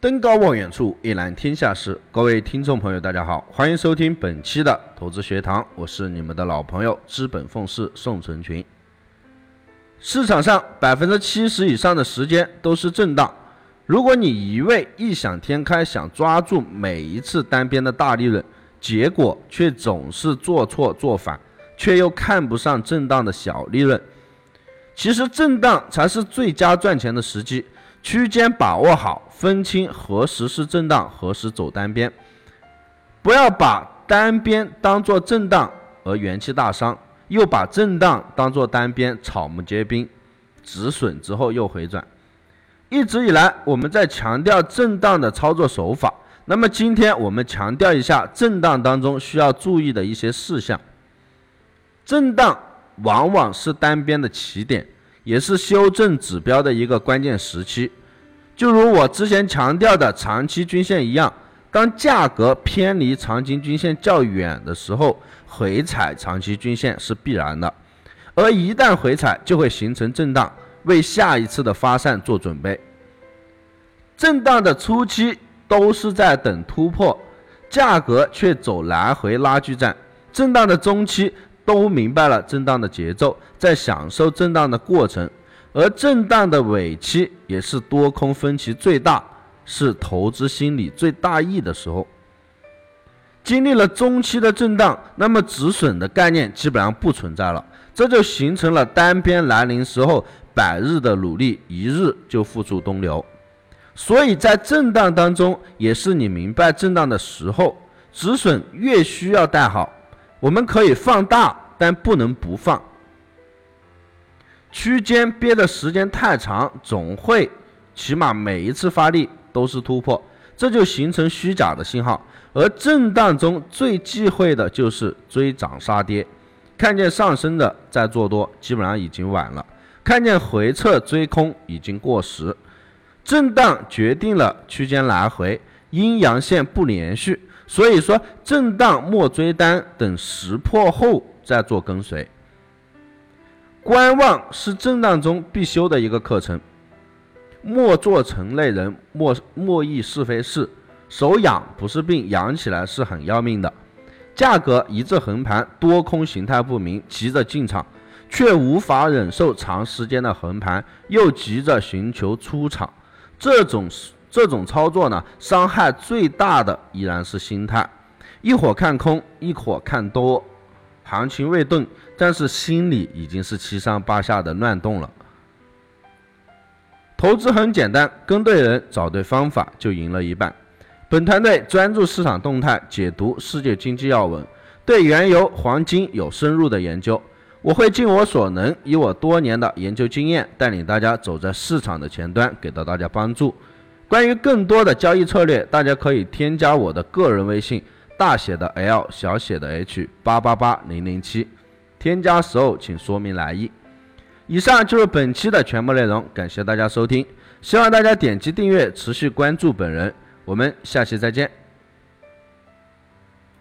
登高望远处，一览天下事。各位听众朋友，大家好，欢迎收听本期的投资学堂，我是你们的老朋友资本奉仕宋成群。市场上百分之七十以上的时间都是震荡，如果你一味异想天开，想抓住每一次单边的大利润，结果却总是做错做反，却又看不上震荡的小利润。其实震荡才是最佳赚钱的时机。区间把握好，分清何时是震荡，何时走单边，不要把单边当做震荡而元气大伤，又把震荡当做单边草木皆兵，止损之后又回转。一直以来我们在强调震荡的操作手法，那么今天我们强调一下震荡当中需要注意的一些事项。震荡往往是单边的起点。也是修正指标的一个关键时期，就如我之前强调的长期均线一样，当价格偏离长期均线较远的时候，回踩长期均线是必然的，而一旦回踩，就会形成震荡，为下一次的发散做准备。震荡的初期都是在等突破，价格却走来回拉锯战；震荡的中期。都明白了震荡的节奏，在享受震荡的过程，而震荡的尾期也是多空分歧最大，是投资心理最大意的时候。经历了中期的震荡，那么止损的概念基本上不存在了，这就形成了单边来临时候，百日的努力一日就付诸东流。所以在震荡当中，也是你明白震荡的时候，止损越需要带好。我们可以放大，但不能不放。区间憋的时间太长，总会起码每一次发力都是突破，这就形成虚假的信号。而震荡中最忌讳的就是追涨杀跌，看见上升的在做多，基本上已经晚了；看见回撤追空已经过时。震荡决定了区间来回，阴阳线不连续。所以说，震荡莫追单，等识破后再做跟随。观望是震荡中必修的一个课程。莫做成类人，莫莫议是非事。手痒不是病，痒起来是很要命的。价格一致横盘，多空形态不明，急着进场，却无法忍受长时间的横盘，又急着寻求出场，这种。这种操作呢，伤害最大的依然是心态。一会儿看空，一会儿看多，行情未动，但是心里已经是七上八下的乱动了。投资很简单，跟对人，找对方法，就赢了一半。本团队专注市场动态，解读世界经济要闻，对原油、黄金有深入的研究。我会尽我所能，以我多年的研究经验，带领大家走在市场的前端，给到大家帮助。关于更多的交易策略，大家可以添加我的个人微信，大写的 L 小写的 H 八八八零零七。添加时候请说明来意。以上就是本期的全部内容，感谢大家收听，希望大家点击订阅，持续关注本人。我们下期再见。